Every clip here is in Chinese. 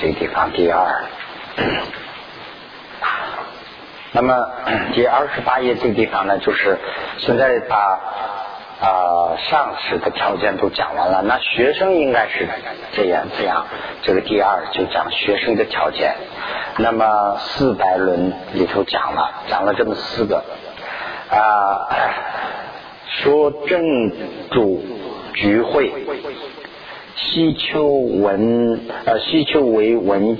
这个地方第二。那么第二十八页这个地方呢，就是现在把啊上市的条件都讲完了。那学生应该是这样这样，这个第二就讲学生的条件。那么四百轮里头讲了，讲了这么四个啊，说正主聚会，西丘文呃西丘为文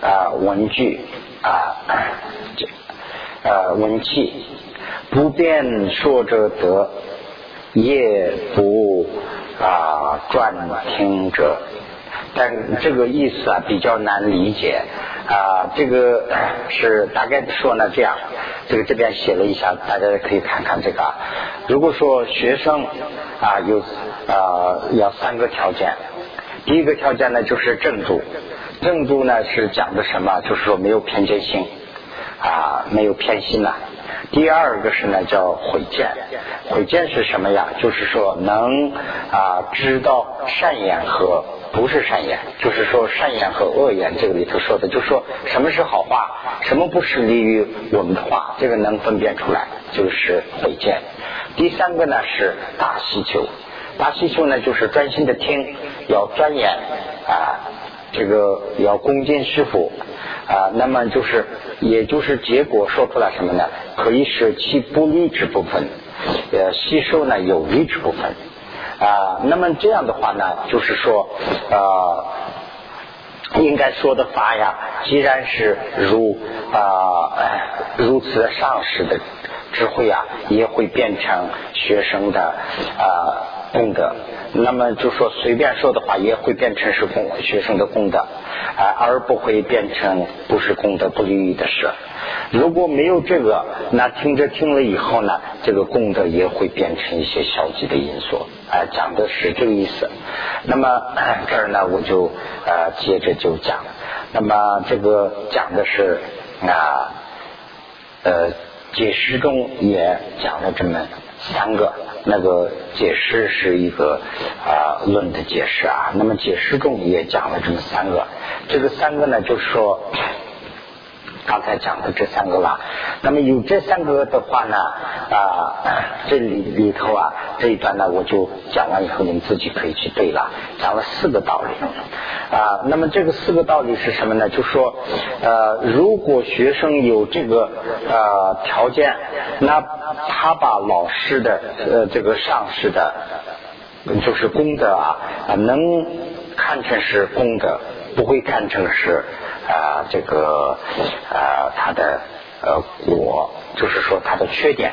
啊文具啊。这 呃，文气不便说者得，也不啊转听者。但这个意思啊比较难理解啊。这个是大概说呢这样，这个这边写了一下，大家可以看看这个。如果说学生啊有啊要三个条件，第一个条件呢就是正住，正住呢是讲的什么？就是说没有偏见性。啊，没有偏心呐。第二个是呢，叫毁见。毁见是什么呀？就是说能啊知道善言和不是善言，就是说善言和恶言。这个里头说的，就是说什么是好话，什么不是利于我们的话，这个能分辨出来，就是毁见。第三个呢是大希求，大希求呢就是专心的听，要钻研啊，这个要恭敬师傅。啊，那么就是，也就是结果说出来什么呢？可以使其不利之部分，呃，吸收呢有利之部分。啊，那么这样的话呢，就是说，呃，应该说的法呀，既然是如啊如此上师的智慧啊，也会变成学生的啊。功德，那么就说随便说的话也会变成是功学生的功德，啊，而不会变成不是功德不利益的事。如果没有这个，那听着听了以后呢，这个功德也会变成一些消极的因素。啊，讲的是这个意思。那么 这儿呢，我就呃接着就讲。那么这个讲的是啊呃解释中也讲了这么三个。那个解释是一个啊论的解释啊，那么解释中也讲了这么三个，这个三个呢就是说。刚才讲的这三个了，那么有这三个的话呢，啊，这里里头啊这一段呢，我就讲完以后，你们自己可以去背了。讲了四个道理啊，那么这个四个道理是什么呢？就说呃，如果学生有这个呃条件，那他把老师的呃这个上师的，就是功德啊，能看成是功德，不会看成是。啊，这个啊，他的呃果，就是说他的缺点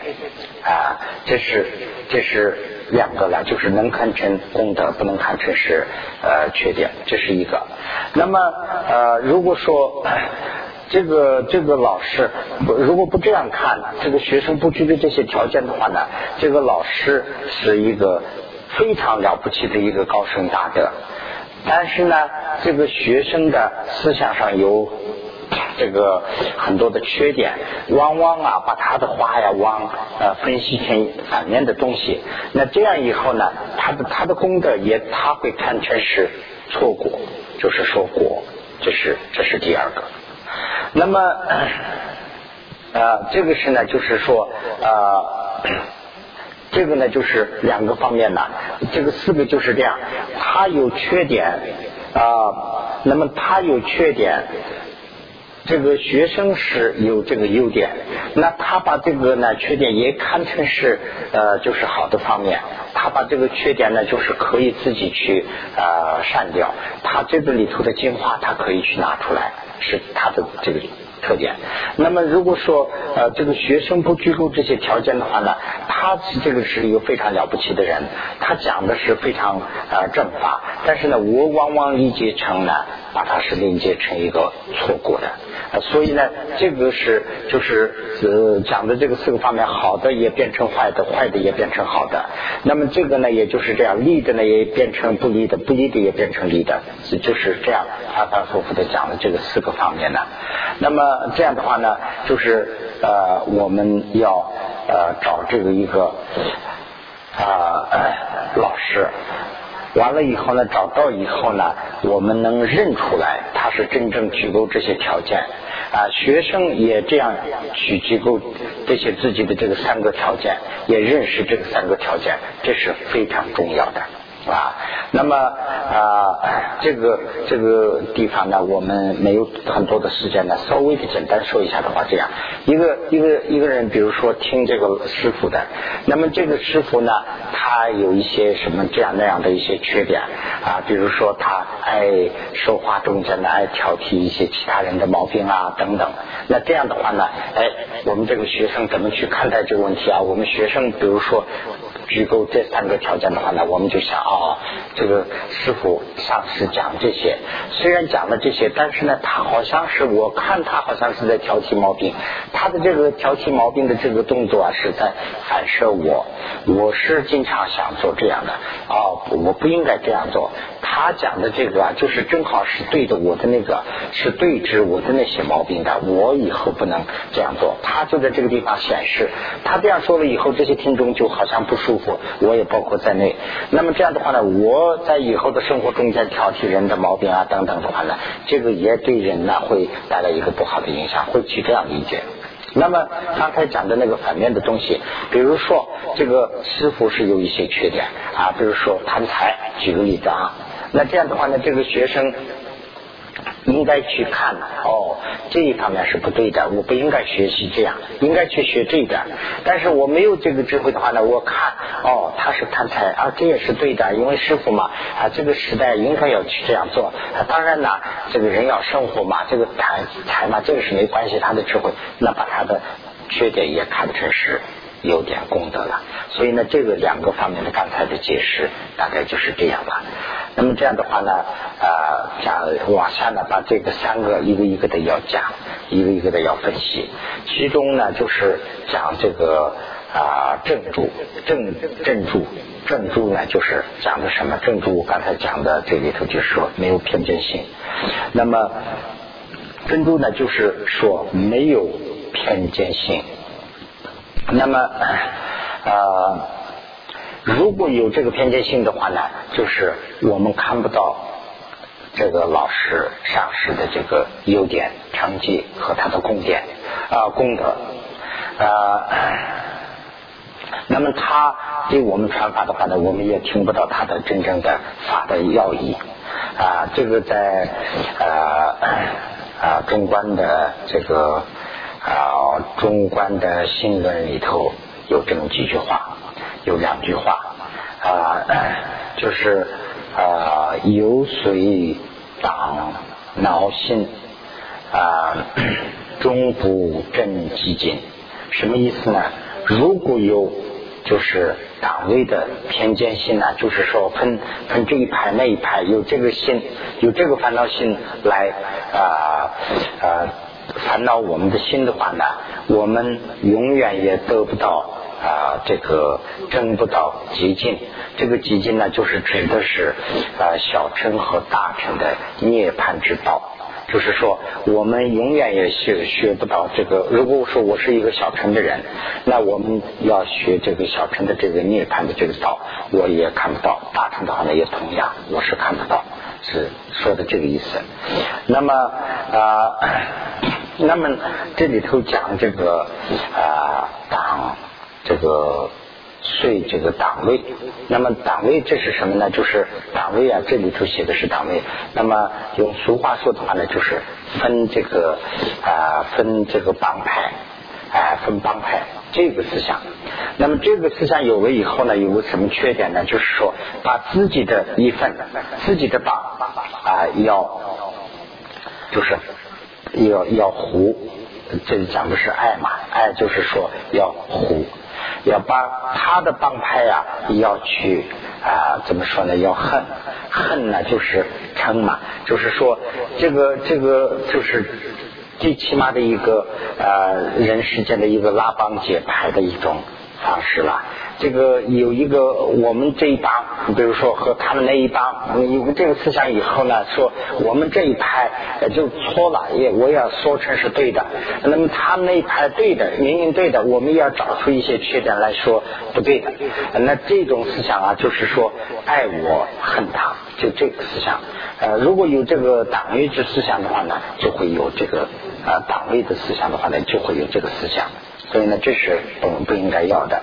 啊，这是这是两个了，就是能看成功德，不能看成是呃缺点，这是一个。那么呃，如果说这个这个老师如果不这样看呢，这个学生不具备这些条件的话呢，这个老师是一个非常了不起的一个高深大德。但是呢，这个学生的思想上有这个很多的缺点，往往啊把他的话呀往呃分析成反面的东西。那这样以后呢，他的他的功德也他会看成是错果，就是说果，这是这是第二个。那么呃这个是呢，就是说呃。这个呢，就是两个方面的，这个四个就是这样，他有缺点啊，那么他有缺点，这个学生是有这个优点，那他把这个呢缺点也看成是呃就是好的方面，他把这个缺点呢就是可以自己去呃删掉，他这个里头的精华他可以去拿出来，是他的这个。特点。那么，如果说呃，这个学生不具备这些条件的话呢，他这个是一个非常了不起的人，他讲的是非常呃正法，但是呢，我往往理解成呢，把它是理解成一个错过的，所以呢，这个是就是呃讲的这个四个方面，好的也变成坏的，坏的也变成好的。那么这个呢，也就是这样，利的呢也变成不利的，不利的也变成利的，就是这样反反复复的讲的这个四个方面呢。那么。这样的话呢，就是呃，我们要呃找这个一个啊老师，完了以后呢，找到以后呢，我们能认出来他。是真正具够这些条件啊。学生也这样去具够这些自己的这个三个条件，也认识这个三个条件，这是非常重要的。啊，那么啊，这个这个地方呢，我们没有很多的时间呢，稍微的简单说一下的话，这样一个一个一个人，比如说听这个师傅的，那么这个师傅呢，他有一些什么这样那样的一些缺点啊，比如说他爱说话中间呢爱挑剔一些其他人的毛病啊等等，那这样的话呢，哎，我们这个学生怎么去看待这个问题啊？我们学生比如说。具够这三个条件的话呢，我们就想啊哦，这个师傅上次讲这些，虽然讲了这些，但是呢，他好像是我看他好像是在挑剔毛病，他的这个挑剔毛病的这个动作啊，是在反射我，我是经常想做这样的哦，我不应该这样做。他讲的这个啊，就是正好是对着我的那个，是对治我的那些毛病的，我以后不能这样做。他就在这个地方显示，他这样说了以后，这些听众就好像不舒服，我也包括在内。那么这样的话呢，我在以后的生活中间挑剔人的毛病啊等等的话呢，这个也对人呢会带来一个不好的影响，会去这样理解。那么刚才讲的那个反面的东西，比如说这个师傅是有一些缺点啊，比如说贪财，举个例子啊。那这样的话呢，这个学生应该去看哦，这一方面是不对的，我不应该学习这样，应该去学这一点。但是我没有这个智慧的话呢，我看哦，他是贪财啊，这也是对的，因为师傅嘛啊，这个时代应该要去这样做。当然呢，这个人要生活嘛，这个贪财嘛，这个是没关系，他的智慧，那把他的缺点也看成是。有点功德了，所以呢，这个两个方面的刚才的解释大概就是这样了。那么这样的话呢，啊，讲往下呢，把这个三个一个一个的要讲，一个一个的要分析。其中呢，就是讲这个啊正住正正住正住呢，就是讲的什么正住？刚才讲的这里头就是说没有偏见性。那么正住呢，就是说没有偏见性。那么，呃，如果有这个偏见性的话呢，就是我们看不到这个老师上师的这个优点、成绩和他的功点啊功德啊。那么他给我们传法的话呢，我们也听不到他的真正的法的要义啊。这个在呃啊中观的这个。啊，中观的新闻里头有这么几句话，有两句话啊，就是啊，有随党恼心啊，终不正激进，什么意思呢？如果有就是党位的偏见心呢，就是说分分这一派那一派，有这个心，有这个烦恼心来啊啊。烦恼我们的心的话呢，我们永远也得不到啊，这个争不到极境。这个极境呢，就是指的是啊小乘和大乘的涅槃之道。就是说，我们永远也学学不到这个。如果说我是一个小乘的人，那我们要学这个小乘的这个涅槃的这个道，我也看不到。大乘的话呢，也同样，我是看不到。是说的这个意思。那么啊。那么这里头讲这个啊党这个税这个党位，那么党位这是什么呢？就是党位啊，这里头写的是党位。那么用俗话说的话呢，就是分这个啊分这个帮派，哎分帮派这个思想。那么这个思想有了以后呢，有个什么缺点呢？就是说把自己的一份自己的帮啊要就是。要要糊，这里讲的是爱嘛？爱就是说要糊，要把他的帮派呀，要去啊，怎么说呢？要恨，恨呢就是称嘛，就是说这个这个就是最起码的一个呃人世间的一个拉帮结派的一种方式了。这个有一个我们这一帮，比如说和他们那一帮有这个思想以后呢，说我们这一派就错了，也我要说成是对的。那么他们那一派对的，明明对的，我们要找出一些缺点来说不对的。那这种思想啊，就是说爱我恨他，就这个思想。呃，如果有这个党位之思想的话呢，就会有这个呃党位的思想的话呢，就会有这个思想。所以呢，这是不不应该要的。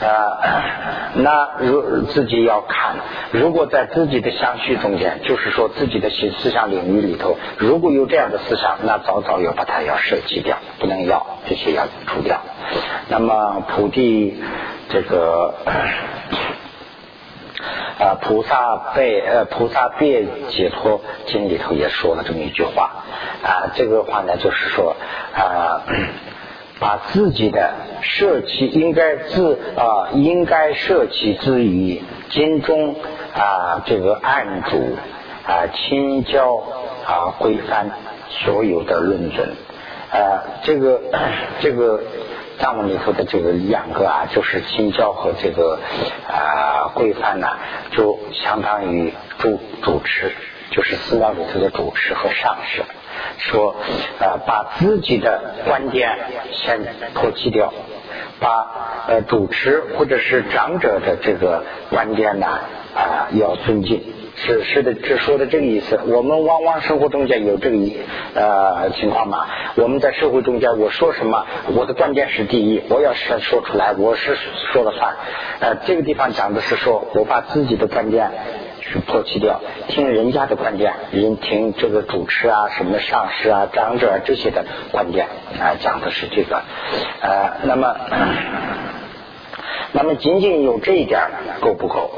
呃，那如自己要看，如果在自己的相续中间，就是说自己的思思想领域里头，如果有这样的思想，那早早要把它要舍弃掉，不能要这些要除掉。那么菩提这个啊，菩萨被呃菩萨别解脱经里头也说了这么一句话啊，这个话呢就是说啊。把自己的舍弃应该自啊，应该舍弃之于金中啊，这个案主啊，清交啊，规范所有的论证啊，这个 这个藏文里头的这个两个啊，就是清交和这个啊规范呢，就相当于主主持，就是寺庙里头的主持和上师。说，呃，把自己的观点先抛弃掉，把呃主持或者是长者的这个观点呢，啊，要尊敬，是是的，只说的这个意思。我们往往生活中间有这个呃情况嘛？我们在社会中间，我说什么，我的观点是第一，我要是说出来，我是说了算。呃，这个地方讲的是说，我把自己的观点。抛弃掉，听人家的观点，人听这个主持啊，什么上师啊、长者啊这些的观点啊，讲的是这个。呃，那么，那么仅仅有这一点够不够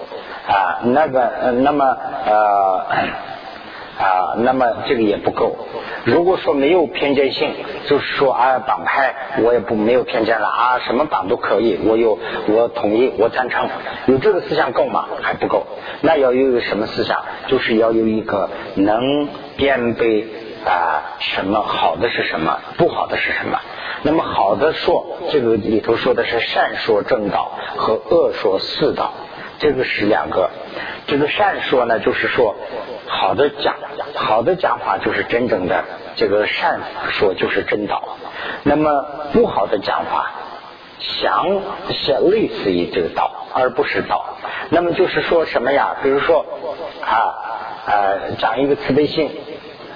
啊？那个，那么呃。啊，那么这个也不够。如果说没有偏见性，就是说啊，党派我也不没有偏见了啊，什么党都可以，我有我同意，我赞成，有这个思想够吗？还不够。那要有一个什么思想？就是要有一个能辨别啊，什么好的是什么，不好的是什么。那么好的说，这个里头说的是善说正道和恶说四道，这个是两个。这个善说呢，就是说好的讲，好的讲法就是真正的这个善说就是真道。那么不好的讲法，想是类似于这个道，而不是道。那么就是说什么呀？比如说啊呃，讲一个慈悲心，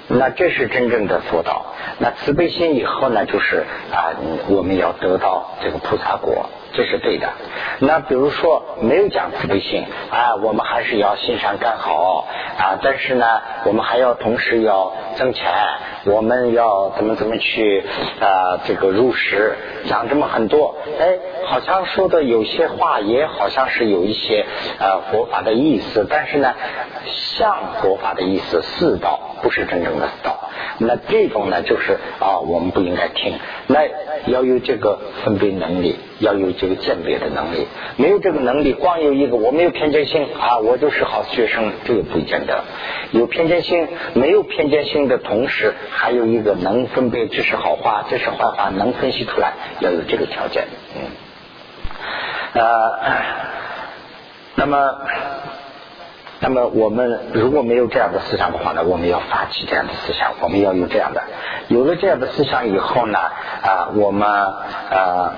那这是真正的佛道。那慈悲心以后呢，就是啊，我们要得到这个菩萨果。这是对的。那比如说没有讲慈悲心啊，我们还是要心善干好啊。但是呢，我们还要同时要挣钱，我们要怎么怎么去啊？这个入世讲这么很多，哎，好像说的有些话也好像是有一些呃佛法的意思，但是呢，像佛法的意思四道不是真正的道。那这种呢，就是啊，我们不应该听。那要有这个分别能力，要有这个鉴别的能力。没有这个能力，光有一个我没有偏见性啊，我就是好学生，这个不见得。有偏见性，没有偏见性的同时，还有一个能分别这是好话，这是坏话，能分析出来，要有这个条件。嗯，呃，那么。那么我们如果没有这样的思想的话呢，我们要发起这样的思想，我们要有这样的，有了这样的思想以后呢，啊，我们啊，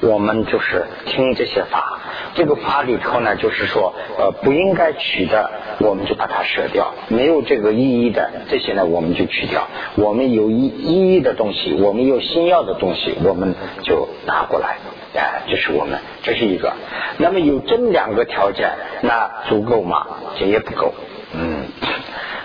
我们就是听这些法，这个法里头呢，就是说呃不应该取的，我们就把它舍掉，没有这个意义的这些呢，我们就取掉，我们有意意义的东西，我们有心要的东西，我们就拿过来。哎，这是我们，这是一个。那么有这两个条件，那足够吗？这也不够。嗯。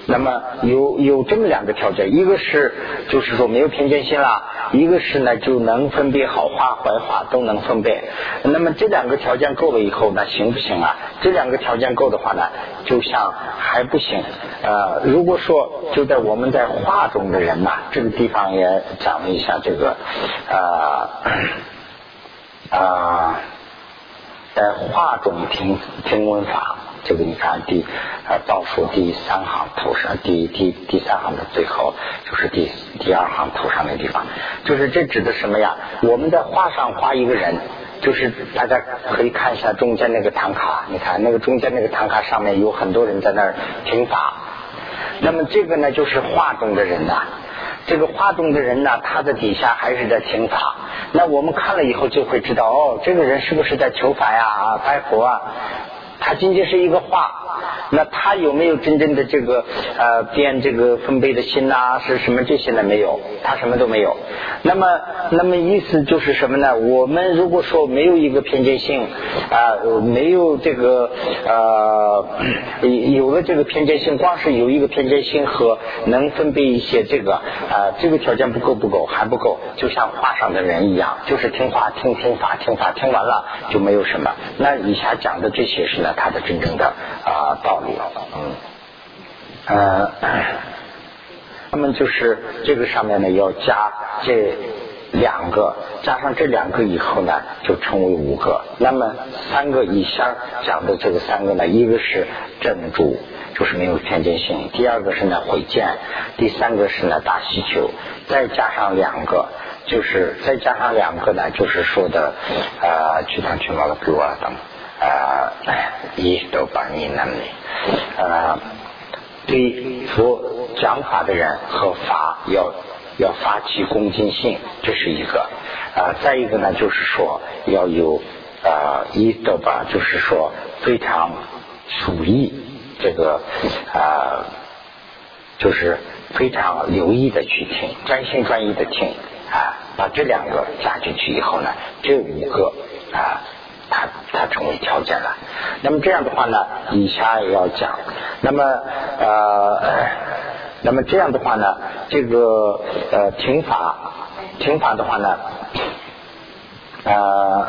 那么有有这么两个条件，一个是就是说没有偏见心了，一个是呢就能分别好话坏话都能分辨。那么这两个条件够了以后，那行不行啊？这两个条件够的话呢，就像还不行。呃，如果说就在我们在画中的人呐，这个地方也讲了一下这个啊。在画中听听闻法，这个你看第啊倒数第三行头上第第第三行的最后就是第第二行头上的地方，就是这指的什么呀？我们在画上画一个人，就是大家可以看一下中间那个唐卡，你看那个中间那个唐卡上面有很多人在那儿听法。那么这个呢，就是画中的人呐。这个画中的人呢，他的底下还是在请法。那我们看了以后就会知道，哦，这个人是不是在求法呀？啊，拜佛啊？他仅仅是一个画，那他有没有真正的这个呃变这个分贝的心呐？是什么这些呢？没有，他什么都没有。那么，那么意思就是什么呢？我们如果说没有一个偏见性啊，没有这个呃有了这个偏见性，光是有一个偏见性和能分辨一些这个啊，这个条件不够不够还不够，就像画上的人一样，就是听话听听法听法听完了就没有什么。那以下讲的这些是呢？它的真正的啊道理，嗯，呃，那么就是这个上面呢要加这两个，加上这两个以后呢就成为五个。那么三个以下讲的这个三个呢，一个是正主，就是没有偏见性；第二个是呢毁见；第三个是呢大需求。再加上两个，就是再加上两个呢，就是说的啊，去当去毛了给我等。啊，一都把你能力啊，对佛讲法的人和法要要发起恭敬心，这是一个啊。再一个呢，就是说要有啊一都把，就是说非常注意这个啊，就是非常留意的去听，专心专意的听啊。把这两个加进去以后呢，这五个啊。它它成为条件了，那么这样的话呢，以下也要讲，那么呃，那么这样的话呢，这个呃听法听法的话呢，呃，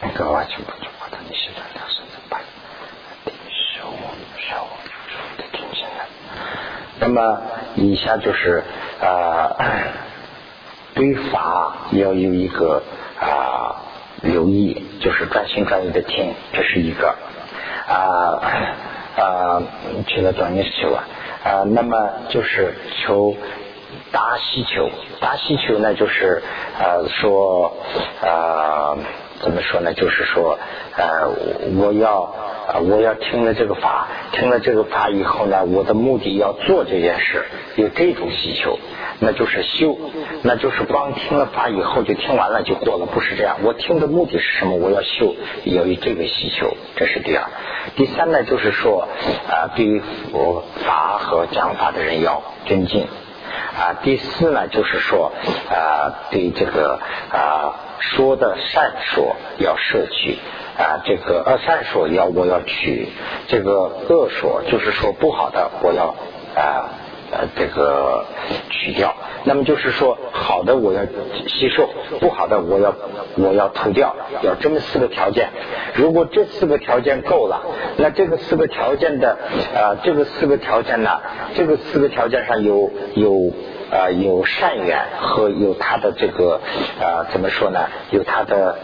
那个完全不错的，你现在两声怎么办？手手的听进来，那么以下就是呃，对法要有一个啊。留意就是专心专意的听，这是一个啊啊，去了短念求啊啊，那么就是求大希求，大希求呢就是呃说啊怎么说呢？就是说呃我要啊我要听了这个法，听了这个法以后呢，我的目的要做这件事，有这种需求。那就是修，那就是光听了法以后就听完了就过了，不是这样。我听的目的是什么？我要修，要有这个需求，这是第二。第三呢，就是说啊，对于佛法和讲法的人要尊敬啊。第四呢，就是说啊，对这个啊说的善说要摄取啊，这个呃善说要我要取，这个恶说就是说不好的我要啊。呃，这个取掉，那么就是说，好的我要吸收，不好的我要我要吐掉，要这么四个条件。如果这四个条件够了，那这个四个条件的呃，这个四个条件呢，这个四个条件上有有呃有善缘和有它的这个呃怎么说呢？有它的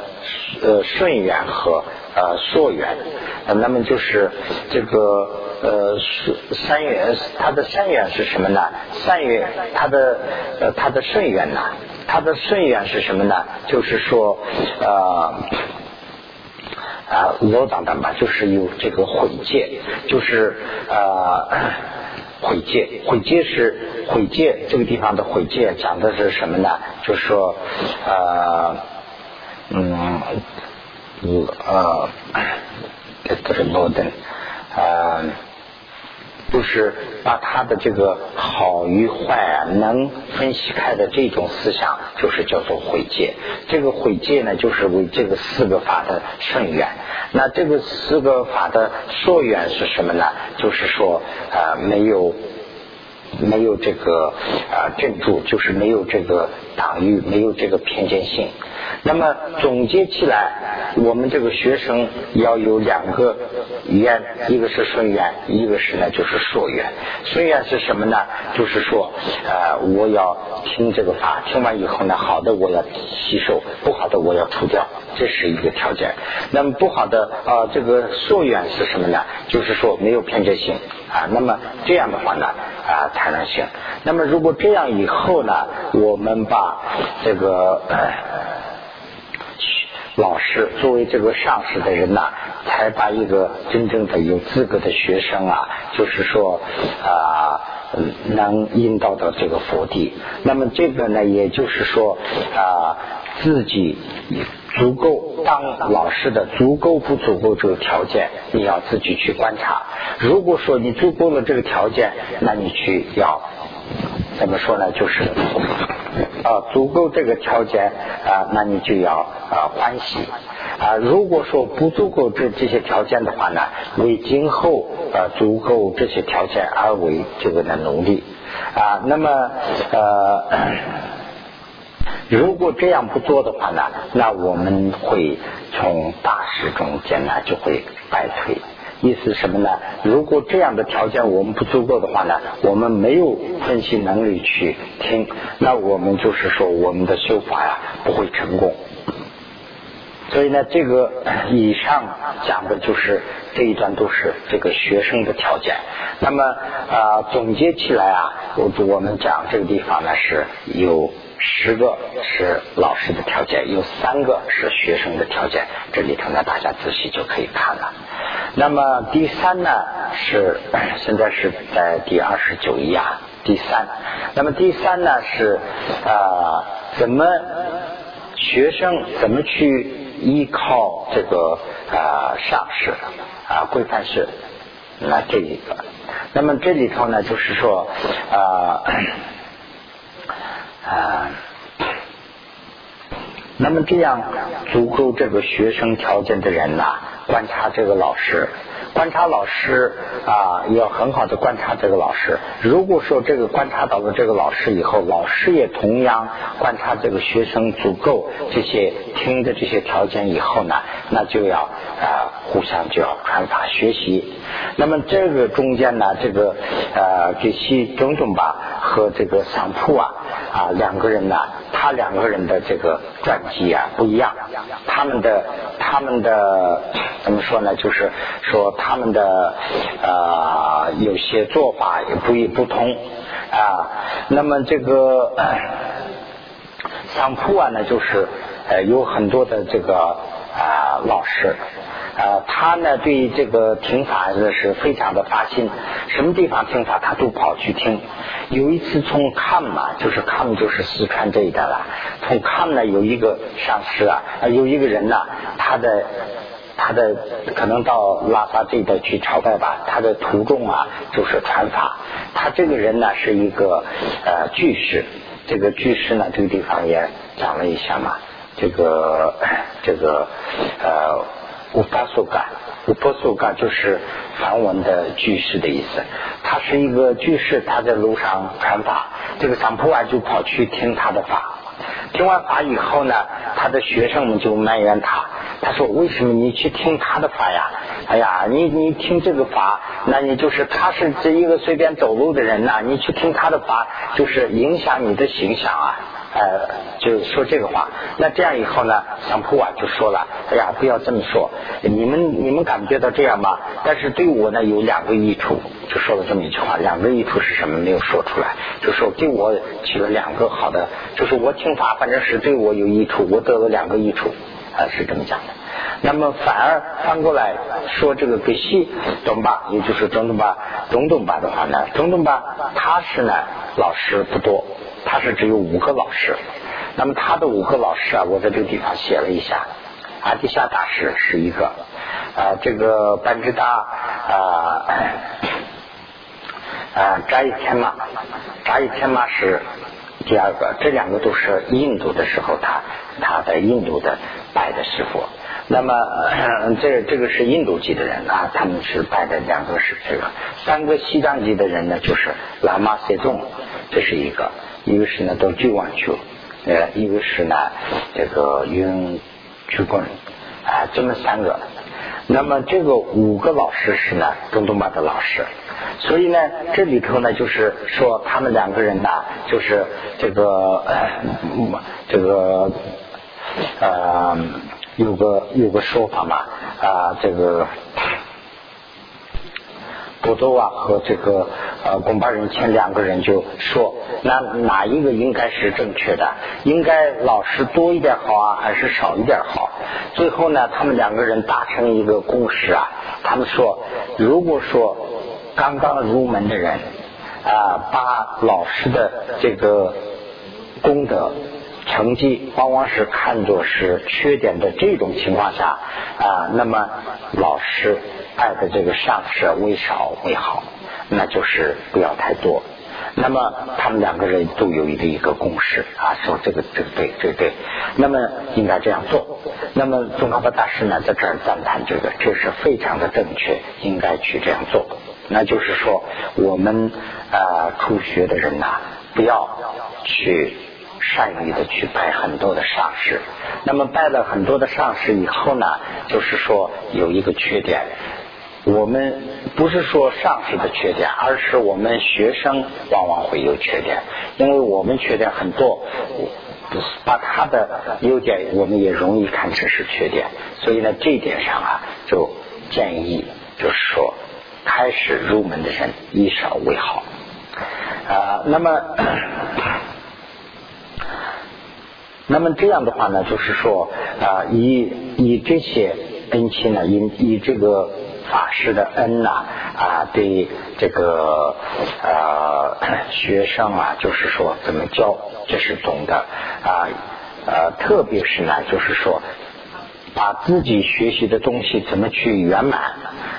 呃顺缘和呃溯缘，那么就是这个。呃，是三元，它的三元是什么呢？三元，它的呃，它的顺缘呢？它的顺缘是什么呢？就是说，呃，啊，罗当当吧，就是有这个毁戒，就是呃，毁戒，毁戒是毁戒，这个地方的毁戒讲的是什么呢？就是说，呃，嗯呃，这是罗登，呃。就是把他的这个好与坏啊能分析开的这种思想，就是叫做毁戒。这个毁戒呢，就是为这个四个法的顺缘。那这个四个法的溯缘是什么呢？就是说，呃，没有没有这个啊镇住，就是没有这个党域，没有这个偏见性。那么总结起来，我们这个学生要有两个缘，一个是顺缘，一个是呢就是硕缘。顺缘是什么呢？就是说，呃，我要听这个法，听完以后呢，好的我要吸收，不好的我要除掉，这是一个条件。那么不好的啊，这个硕缘是什么呢？就是说没有偏见性啊。那么这样的话呢啊才能行。那么如果这样以后呢，我们把这个。老师，作为这个上师的人呐，才把一个真正的有资格的学生啊，就是说啊，能引导到这个佛地。那么这个呢，也就是说啊，自己足够当老师的足够不足够这个条件，你要自己去观察。如果说你足够了这个条件，那你去要怎么说呢？就是。啊，足够这个条件啊，那你就要啊欢喜啊。如果说不足够这这些条件的话呢，为今后啊足够这些条件而为这个的努力啊。那么呃，如果这样不做的话呢，那我们会从大事中间呢就会败退。意思什么呢？如果这样的条件我们不足够的话呢，我们没有分析能力去听，那我们就是说我们的修法呀不会成功。所以呢，这个以上讲的就是这一段都是这个学生的条件。那么啊，总结起来啊，我我们讲这个地方呢是有。十个是老师的条件，有三个是学生的条件。这里头呢，大家仔细就可以看了。那么第三呢，是现在是在第二十九页啊。第三，那么第三呢是啊，怎么学生怎么去依靠这个啊上师啊规范式那这一个。那么这里头呢，就是说啊。啊，那么这样足够这个学生条件的人呐，观察这个老师，观察老师啊，要很好的观察这个老师。如果说这个观察到了这个老师以后，老师也同样观察这个学生足够这些听的这些条件以后呢，那就要啊互相就要传法学习。那么这个中间呢，这个呃给西种种吧和这个桑铺啊。啊，两个人呢，他两个人的这个传记啊不一样，他们的他们的怎么说呢？就是说他们的啊有些做法也不一不同啊。那么这个桑铺啊呢，就是呃有很多的这个啊老师。呃，他呢对这个听法呢是非常的发心，什么地方听法他都跑去听。有一次从康嘛，就是康就是四川这一带了，从康呢有一个上师啊，有一个人呢，他的他的可能到拉萨这一带去朝拜吧，他的途中啊就是传法。他这个人呢是一个呃居士，这个居士呢这个地方也讲了一下嘛，这个 这个呃。乌巴苏嘎，乌巴苏嘎就是梵文的居士的意思。他是一个居士，他在路上传法，这个桑普瓦就跑去听他的法。听完法以后呢，他的学生们就埋怨他，他说：“为什么你去听他的法呀？哎呀，你你听这个法，那你就是他是这一个随便走路的人呐，你去听他的法，就是影响你的形象啊。”呃，就说这个话，那这样以后呢，桑普瓦就说了：“哎呀，不要这么说，你们你们感觉到这样吗？但是对我呢有两个益处，就说了这么一句话。两个益处是什么？没有说出来，就说对我起了两个好的，就是我听法，反正是对我有益处，我得了两个益处，啊，是这么讲的。那么反而翻过来说，这个给西东巴，也就是中东巴、中东巴的话呢，中东巴他是呢老师不多。”他是只有五个老师，那么他的五个老师啊，我在这个地方写了一下，阿底夏大师是一个，啊，这个班智达啊，啊，扎伊天马，扎伊天马是第二个，这两个都是印度的时候，他他在印度的拜的师傅。那么这这个是印度籍的人啊，他们是拜的两个是这个，三个西藏籍的人呢，就是喇嘛塞宗，这是一个。一个是呢到九万去，呃，一个是呢这个云居棍啊，这么三个。那么这个五个老师是呢中东班的老师，所以呢这里头呢就是说他们两个人呢就是这个这个呃有个有个说法嘛啊这个。波多啊和这个呃，宫巴人前两个人就说，那哪一个应该是正确的？应该老师多一点好啊，还是少一点好？最后呢，他们两个人达成一个共识啊，他们说，如果说刚刚入门的人啊，把老师的这个功德。成绩往往是看作是缺点的这种情况下啊，那么老师爱的这个上师为少为好，那就是不要太多。那么他们两个人都有一个一个共识啊，说这个这个对对对，那么应该这样做。那么宗喀巴大师呢，在这儿赞叹这个，这是非常的正确，应该去这样做。那就是说，我们啊初学的人呐，不要去。善于的去拜很多的上师，那么拜了很多的上师以后呢，就是说有一个缺点，我们不是说上师的缺点，而是我们学生往往会有缺点，因为我们缺点很多，把他的优点我们也容易看成是缺点，所以呢这一点上啊，就建议就是说，开始入门的人以少为好。啊，那么。那么这样的话呢，就是说啊，以以这些恩亲呢，以以这个法师的恩呐啊，对这个啊 学生啊，就是说怎么教，这是懂的啊呃，特别是呢，就是说把自己学习的东西怎么去圆满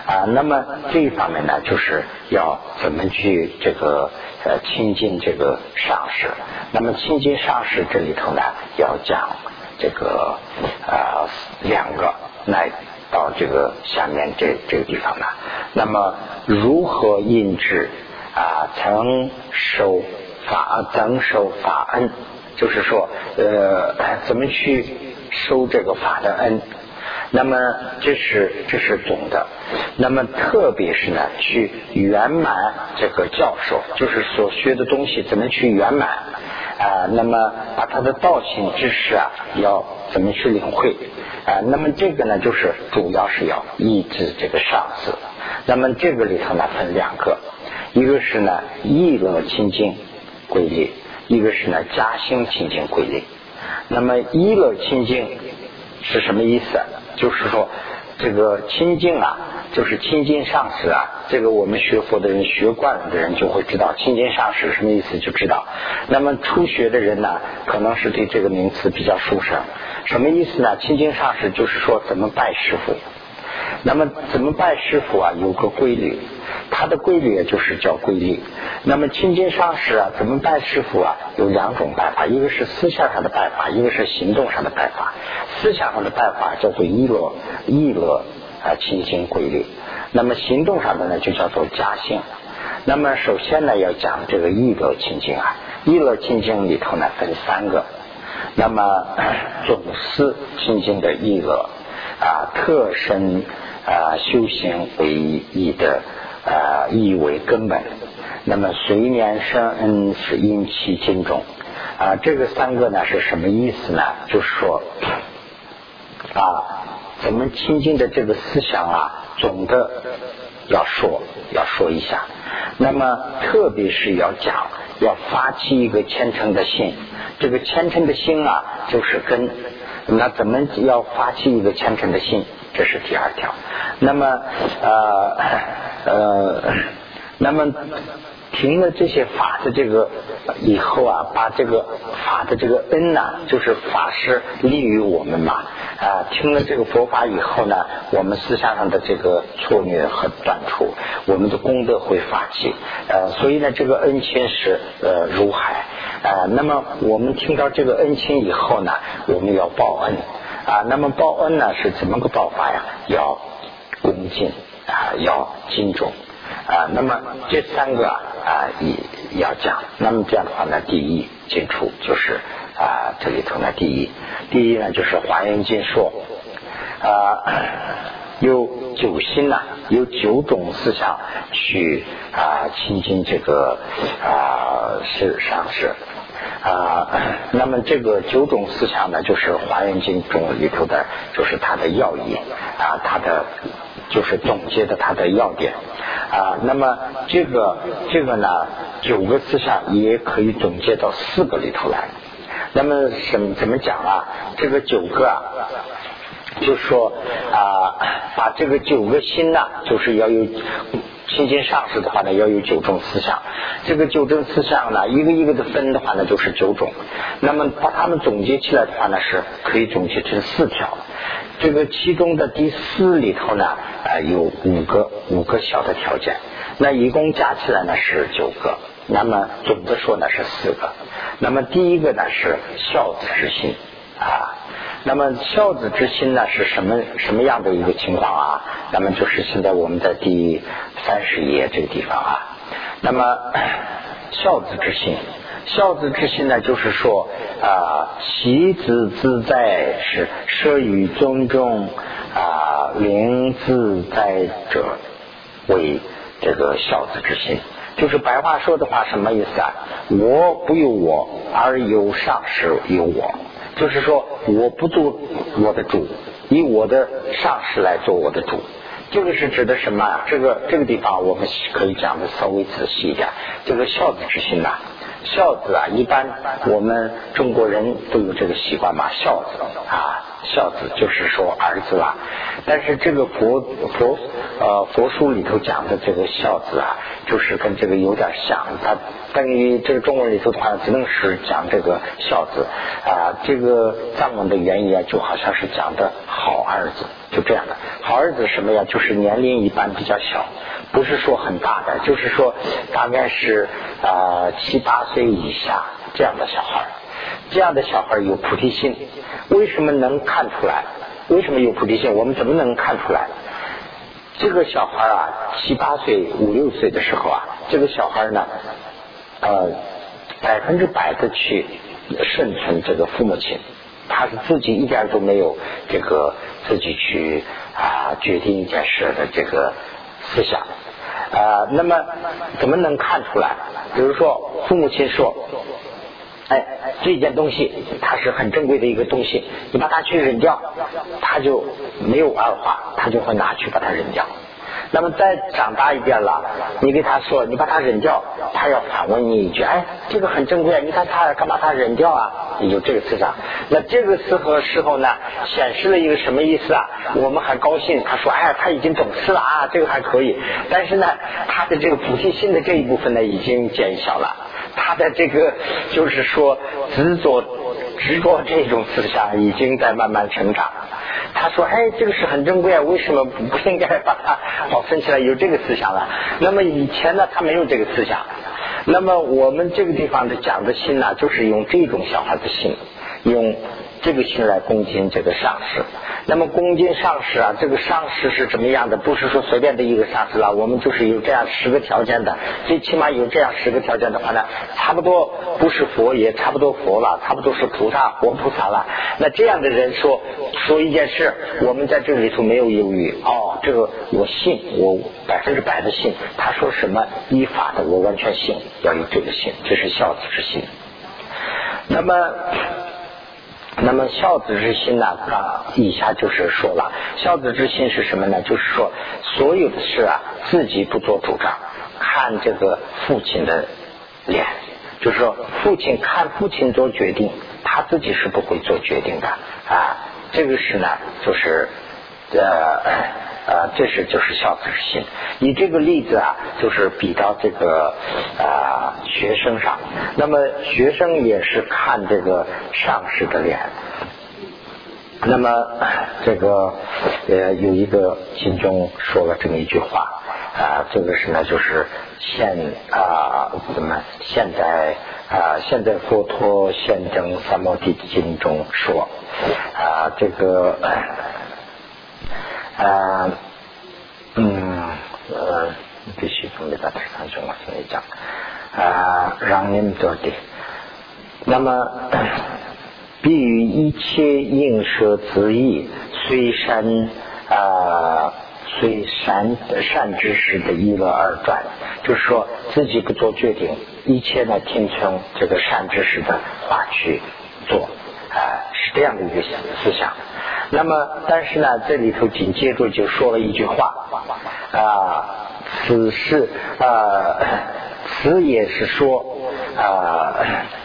啊，那么这一方面呢，就是要怎么去这个。呃，亲近这个上师，那么亲近上师这里头呢，要讲这个呃两个，来到这个下面这这个地方呢，那么如何印制啊，曾受法，曾受法恩，就是说呃，怎么去收这个法的恩？那么这是这是总的，那么特别是呢，去圆满这个教授，就是所学的东西怎么去圆满啊？那么把他的道性知识啊，要怎么去领会啊？那么这个呢，就是主要是要抑制这个上司。那么这个里头呢，分两个，一个是呢议论清净规律，一个是呢加兴清净规律。那么一乐清净是什么意思？就是说，这个清净啊，就是清净上师啊。这个我们学佛的人学惯了的人就会知道，清净上师什么意思就知道。那么初学的人呢，可能是对这个名词比较熟悉。什么意思呢？清净上师就是说怎么拜师傅。那么怎么拜师傅啊？有个规律，它的规律就是叫规律。那么清净上师啊，怎么拜师傅啊？有两种拜法，一个是思想上的拜法，一个是行动上的拜法。思想上的拜法叫做一乐一乐啊清净规律。那么行动上的呢，就叫做加性。那么首先呢，要讲这个一乐清净啊，一乐清净里头呢分三个。那么总思清净的一乐。啊，特身啊，修行为一的啊，意为根本。那么随年生恩是因其经中啊，这个三个呢是什么意思呢？就是说啊，咱们亲近的这个思想啊，总的要说要说一下。那么特别是要讲，要发起一个虔诚的心。这个虔诚的心啊，就是跟。那怎么要发起一个虔诚的心？这是第二条。那么呃呃，那么听了这些法的这个以后啊，把这个法的这个恩呐，就是法师利于我们嘛啊。听了这个佛法以后呢，我们思想上的这个错虐和断除，我们的功德会发起。呃，所以呢，这个恩情是呃如海。啊，那么我们听到这个恩情以后呢，我们要报恩啊。那么报恩呢是怎么个报法呀？要恭敬啊，要敬重啊。那么这三个啊，也要讲。那么这样的话呢，第一进出就是啊，这里头呢，第一，第一呢就是华严经说啊，有九心呐，有九种思想去啊亲近这个啊是上师。啊，那么这个九种思想呢，就是《华严经》中里头的，就是它的要义啊，它的就是总结的它的要点啊。那么这个这个呢，九个思想也可以总结到四个里头来。那么什么怎么讲啊？这个九个啊，就说啊，把这个九个心呢，就是要有。心经上市的话呢，要有九种思想。这个九种思想呢，一个一个的分的话呢，就是九种。那么把它们总结起来的话呢，是可以总结成四条。这个其中的第四里头呢，啊，有五个五个小的条件。那一共加起来呢是九个。那么总的说呢是四个。那么第一个呢是孝子之心啊。那么孝子之心呢是什么什么样的一个情况啊？那么就是现在我们在第三十页这个地方啊。那么孝子之心，孝子之心呢，就是说啊，其子自在是奢于尊重啊，灵自在者为这个孝子之心。就是白话说的话，什么意思啊？我不由我，而由上师由我。就是说，我不做我的主，以我的上司来做我的主，这个是指的什么？这个这个地方我们可以讲的稍微仔细一点。这个孝子之心呐，孝子啊，一般我们中国人都有这个习惯嘛，孝子啊，孝子就是说儿子啊。但是这个佛佛呃佛书里头讲的这个孝子啊，就是跟这个有点像，它。等于这个中文里头的话，只能是讲这个孝子啊，这个藏文的原意啊，就好像是讲的好儿子，就这样的。好儿子什么呀？就是年龄一般比较小，不是说很大的，就是说大概是啊七八岁以下这样的小孩这样的小孩有菩提心，为什么能看出来？为什么有菩提心？我们怎么能看出来？这个小孩啊，七八岁、五六岁的时候啊，这个小孩呢？呃，百分之百的去顺从这个父母亲，他是自己一点都没有这个自己去啊决定一件事的这个思想呃。那么怎么能看出来？比如说父母亲说，哎，这件东西它是很珍贵的一个东西，你把它去扔掉，他就没有二话，他就会拿去把它扔掉。那么再长大一点了，你给他说，你把他扔掉，他要反问你一句，哎，这个很珍贵啊，你看他干嘛他扔掉啊？你就这个思想。那这个时候时候呢，显示了一个什么意思啊？我们还高兴，他说，哎，他已经懂事了啊，这个还可以。但是呢，他的这个普信心的这一部分呢，已经减小了。他的这个就是说执着执着这种思想，已经在慢慢成长。他说：“哎，这个是很珍贵啊，为什么不不应该把它保存起来？有这个思想了。那么以前呢，他没有这个思想。那么我们这个地方的讲的心呢，就是用这种小孩的心，用。”这个心来恭敬这个上师，那么恭敬上师啊，这个上师是怎么样的？不是说随便的一个上师了，我们就是有这样十个条件的，最起码有这样十个条件的话呢，差不多不是佛也差不多佛了，差不多是菩萨活菩萨了。那这样的人说说一件事，我们在这里头没有犹豫，哦，这个我信，我百分之百的信，他说什么依法的，我完全信，要有这个信，这是孝子之心。那么。那么孝子之心呢？啊，以下就是说了，孝子之心是什么呢？就是说，所有的事啊，自己不做主张，看这个父亲的脸，就是说，父亲看父亲做决定，他自己是不会做决定的啊。这个事呢，就是呃。啊，这是就是孝子之心。以这个例子啊，就是比到这个啊学生上。那么学生也是看这个上师的脸。那么这个呃有一个经中说了这么一句话啊，这个是呢就是现啊怎么现在啊现在佛陀现证三摩地经中说啊这个。啊，嗯，呃，必须从这个地方中往下讲啊，让你们做的。那么，必于一切应舍之意，虽善啊，虽善善知识的一乐而转，就是说自己不做决定，一切呢听从这个善知识的话去做，啊，是这样的一个思想。那么，但是呢，这里头紧接着就说了一句话，啊，此事啊，此也是说。啊，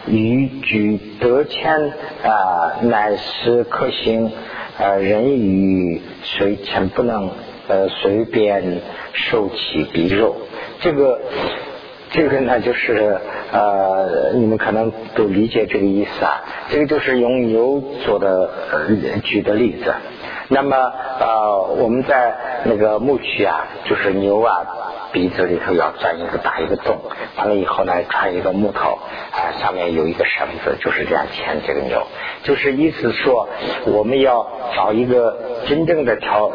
逾矩得谦啊，乃是可行。呃，人与随臣不能呃随便受其逼肉。这个这个呢，就是呃，你们可能都理解这个意思啊。这个就是用牛做的呃举的例子。那么呃，我们在那个牧区啊，就是牛啊。鼻子里头要钻一个大一个洞，完了以后呢，穿一个木头啊，上面有一个绳子，就是这样牵这个牛。就是意思说，我们要找一个真正的条，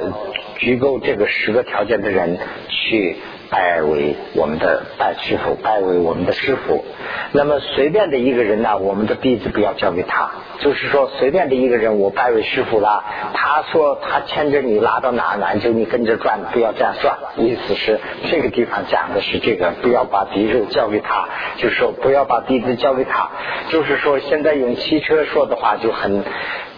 具够这个十个条件的人去。拜为我们的拜师傅，拜为我们的师傅。那么随便的一个人呢，我们的弟子不要交给他。就是说，随便的一个人，我拜为师傅了。他说他牵着你拉到哪哪，就你跟着转，不要这样算。意思是这个地方讲的是这个，不要把弟子交给他，就说不要把弟子交给他。就是说，现在用汽车说的话就很。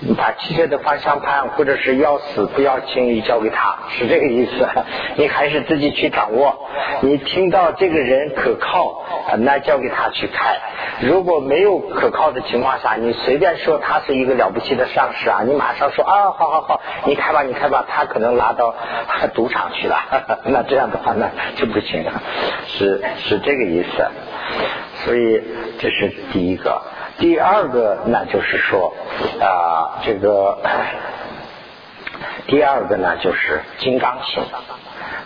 你把汽车的方向盘或者是钥匙不要轻易交给他，是这个意思。你还是自己去掌握。你听到这个人可靠，那交给他去开。如果没有可靠的情况下，你随便说他是一个了不起的上司啊，你马上说啊，好好好，你开吧，你开吧，他可能拉到赌场去了。那这样的话那就不行了，是是这个意思。所以这是第一个。第二个，那就是说啊，这个第二个呢，就是金刚性。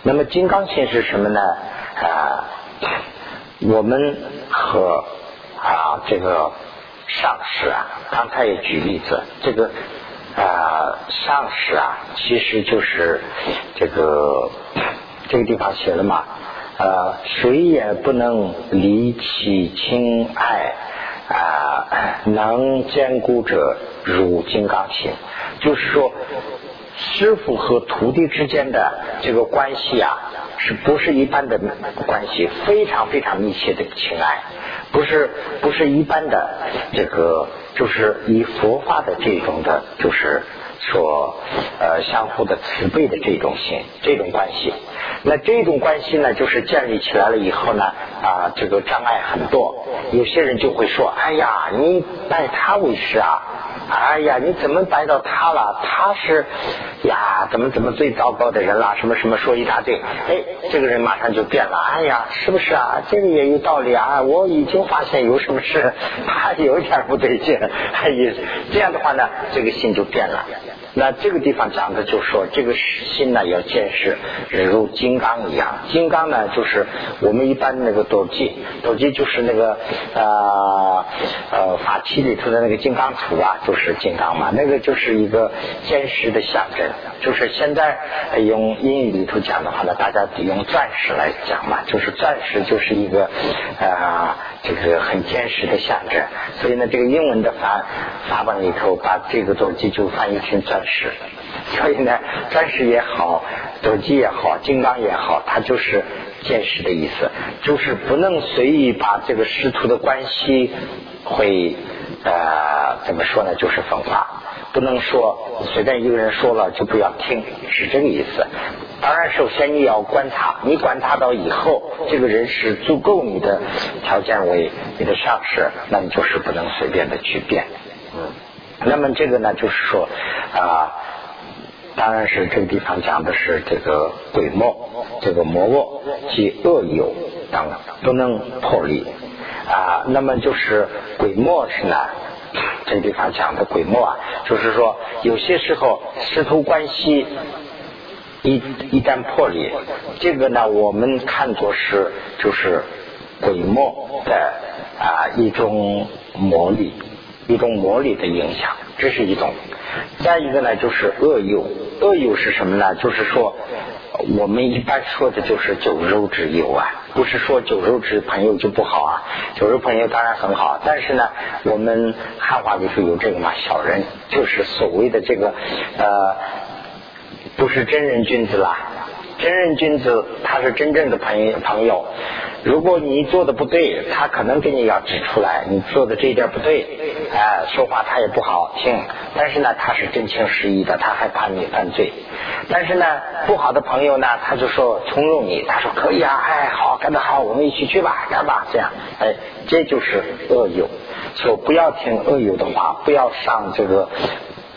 那么金刚性是什么呢？啊，我们和啊这个上师啊，刚才也举例子，这个啊上师啊，其实就是这个这个地方写了嘛，呃，谁也不能离其亲爱。啊，能兼顾者如金刚心，就是说，师傅和徒弟之间的这个关系啊，是不是一般的关系？非常非常密切的情爱，不是不是一般的这个，就是以佛法的这种的，就是说呃相互的慈悲的这种心，这种关系。那这种关系呢，就是建立起来了以后呢，啊，这个障碍很多。有些人就会说：“哎呀，你拜他为师啊？哎呀，你怎么拜到他了？他是呀，怎么怎么最糟糕的人了？什么什么说一大堆。哎，这个人马上就变了。哎呀，是不是啊？这个也有道理啊。我已经发现有什么事，他有一点不对劲。哎呀这样的话呢，这个心就变了。”那这个地方讲的就是说，这个心呢要见识如金刚一样。金刚呢，就是我们一般那个斗技，斗技就是那个呃呃法器里头的那个金刚杵啊，就是金刚嘛。那个就是一个坚实的象征。就是现在用英语里头讲的话呢，大家得用钻石来讲嘛，就是钻石就是一个啊这个很坚实的象征。所以呢，这个英文的法法本里头把这个斗技就翻译成钻。石，所以呢，钻石也好，斗鸡也好，金刚也好，它就是见识的意思，就是不能随意把这个师徒的关系会呃怎么说呢？就是分化，不能说随便一个人说了就不要听，是这个意思。当然，首先你要观察，你观察到以后，这个人是足够你的条件为你的上司，那你就是不能随便的去变，嗯。那么这个呢，就是说啊，当然是这个地方讲的是这个鬼魔，这个魔恶及恶友等不能破例啊。那么就是鬼魔是呢，这个地方讲的鬼魔啊，就是说有些时候师徒关系一一旦破裂，这个呢我们看作是就是鬼魔的啊一种魔力。一种魔力的影响，这是一种。再一个呢，就是恶友。恶友是什么呢？就是说，我们一般说的就是酒肉之友啊，不是说酒肉之朋友就不好啊。酒肉朋友当然很好，但是呢，我们汉话里头有这个嘛，小人就是所谓的这个呃，不是真人君子啦。真人君子他是真正的朋友朋友。如果你做的不对，他可能给你要指出来，你做的这一点不对，哎，说话他也不好听。但是呢，他是真情实意的，他害怕你犯罪。但是呢，不好的朋友呢，他就说从容你，他说可以啊，哎，好，干得好，我们一起去吧，干吧，这样，哎，这就是恶友。说不要听恶友的话，不要上这个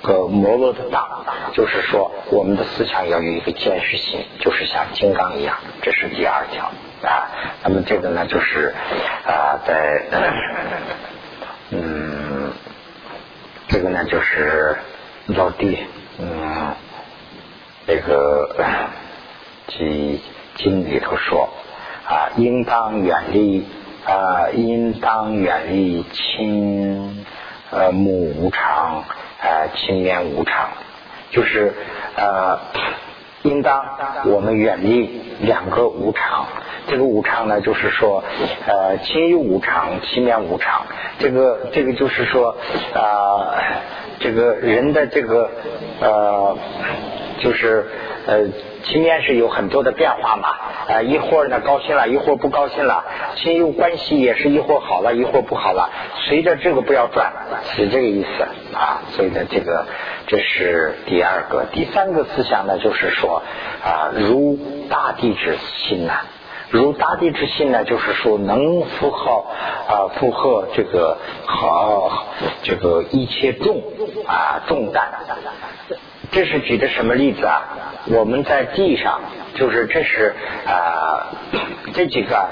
个摩罗的大，就是说我们的思想要有一个坚实性，就是像金刚一样，这是第二条。啊，那么这个呢，就是啊，在嗯，这个呢，就是老弟，嗯，这个经经里头说啊，应当远离啊，应当远离亲呃母无常啊，亲缘无常，就是呃。应当我们远离两个无常。这个无常呢，就是说，呃，亲有无常，亲面无常。这个这个就是说，啊，这个人的这个呃，就是呃。情面是有很多的变化嘛，啊，一会儿呢高兴了，一会儿不高兴了，亲友关系也是一会儿好了，一会儿不好了，随着这个不要转，是这个意思啊。所以呢，这个这是第二个，第三个思想呢，就是说啊，如大地之心呐，如大地之心呢，就是说能符合啊，负荷这个好这个一切重啊重担。这是举的什么例子啊？我们在地上，就是这是啊，这几个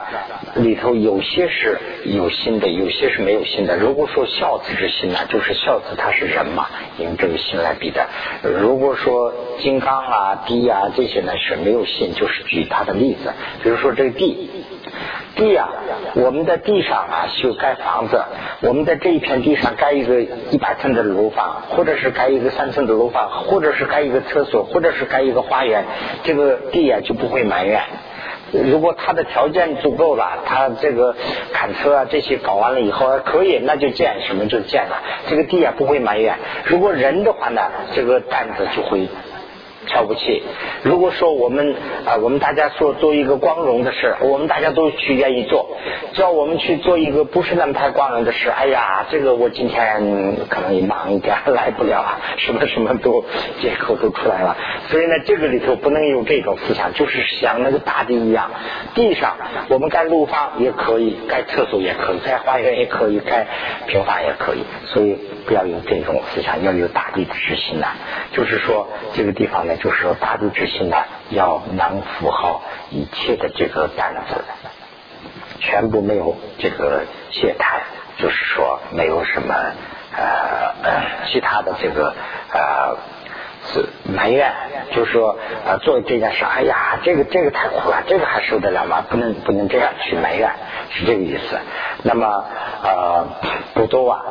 里头有些是有心的，有些是没有心的。如果说孝子之心呢，就是孝子他是人嘛，用这个心来比的。如果说金刚啊、地啊这些呢是没有心，就是举他的例子。比如说这个地。地啊，我们在地上啊修盖房子，我们在这一片地上盖一个一百层的楼房，或者是盖一个三层的楼房，或者是盖一个厕所，或者是盖一个花园，这个地啊就不会埋怨。如果他的条件足够了，他这个砍车啊这些搞完了以后可以，那就建什么就建了，这个地啊不会埋怨。如果人的话呢，这个担子就会。瞧不起。如果说我们啊，我们大家说做一个光荣的事，我们大家都去愿意做。叫我们去做一个不是那么太光荣的事，哎呀，这个我今天可能也忙一点，来不了啊，什么什么都借口都出来了。所以呢，这个里头不能有这种思想，就是像那个大地一样，地上我们盖路房也可以，盖厕所也可以，盖花园也可以，盖平房也可以。所以不要有这种思想，要有大地的之心呐。就是说这个地方呢。就是说，大地之心呢，要能符合一切的这个担子，全部没有这个懈怠，就是说没有什么呃其他的这个呃是埋怨，就是说呃做这件事，哎呀，这个这个太苦了，这个还受得了吗？不能不能这样去埋怨，是这个意思。那么呃不多啊。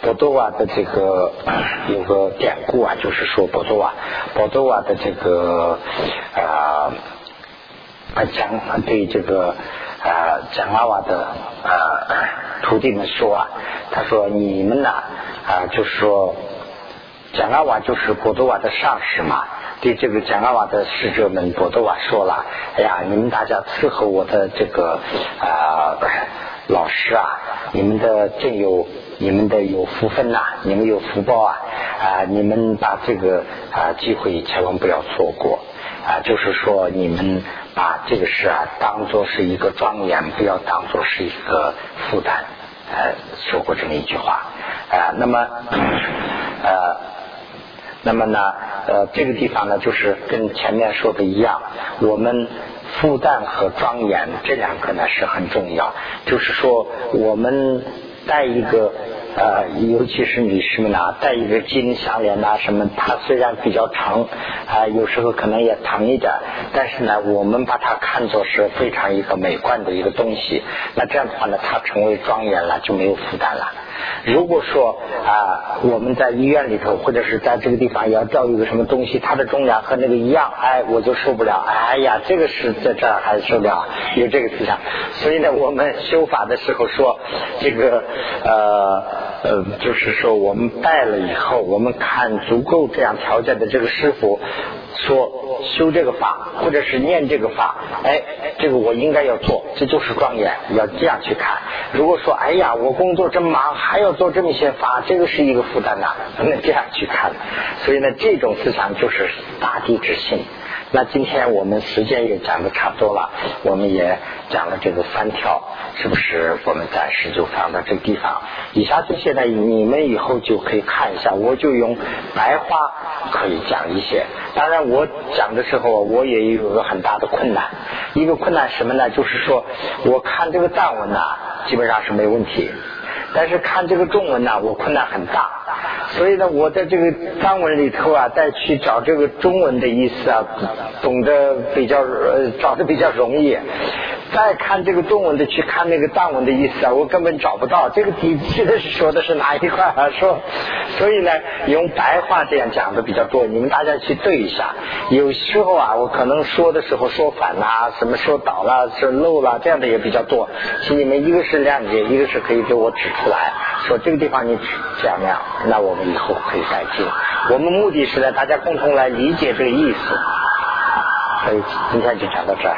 波多瓦的这个有个典故啊，就是说波多瓦，波多瓦的这个啊讲对这个啊讲阿瓦的啊徒弟们说啊，他说你们呐啊就是说讲阿瓦就是波多瓦的上司嘛，对这个讲阿瓦的使者们波多瓦说了，哎呀，你们大家伺候我的这个啊老师啊，你们的真有。你们的有福分呐，你们有福报啊啊！你们把这个啊机会千万不要错过啊！就是说，你们把这个事啊当做是一个庄严，不要当做是一个负担。呃，说过这么一句话啊。那么呃，那么呢呃，这个地方呢，就是跟前面说的一样，我们负担和庄严这两个呢是很重要。就是说，我们。带一个呃，尤其是女士们啊，带一个金项链呐什么，它虽然比较长啊，有时候可能也疼一点，但是呢，我们把它看作是非常一个美观的一个东西。那这样的话呢，它成为庄严了，就没有负担了。如果说啊，我们在医院里头，或者是在这个地方要掉一个什么东西，它的重量和那个一样，哎，我就受不了。哎呀，这个是在这儿还受不了，有这个思想。所以呢，我们修法的时候说，这个呃。呃，就是说我们拜了以后，我们看足够这样条件的这个师傅说修这个法，或者是念这个法，哎，这个我应该要做，这就是庄严，要这样去看。如果说哎呀，我工作这么忙，还要做这么些法，这个是一个负担呐，那这样去看。所以呢，这种思想就是大地之心。那今天我们时间也讲的差不多了，我们也讲了这个三条，是不是？我们暂时就放到这个地方。以下这些呢，你们以后就可以看一下，我就用白话可以讲一些。当然，我讲的时候我也有个很大的困难，一个困难什么呢？就是说，我看这个藏文呐，基本上是没问题。但是看这个中文呢，我困难很大，所以呢，我在这个藏文里头啊，再去找这个中文的意思啊，懂得比较呃，找的比较容易。再看这个中文的，去看那个藏文的意思啊，我根本找不到这个底记的是说的是哪一块啊？说，所以呢，用白话这样讲的比较多，你们大家去对一下。有时候啊，我可能说的时候说反啦，什么说倒了，是漏了，这样的也比较多，请你们一个是谅解，一个是可以给我指出来，说这个地方你这样那样，那我们以后可以改进。我们目的是呢，大家共同来理解这个意思。所以今天就讲到这儿。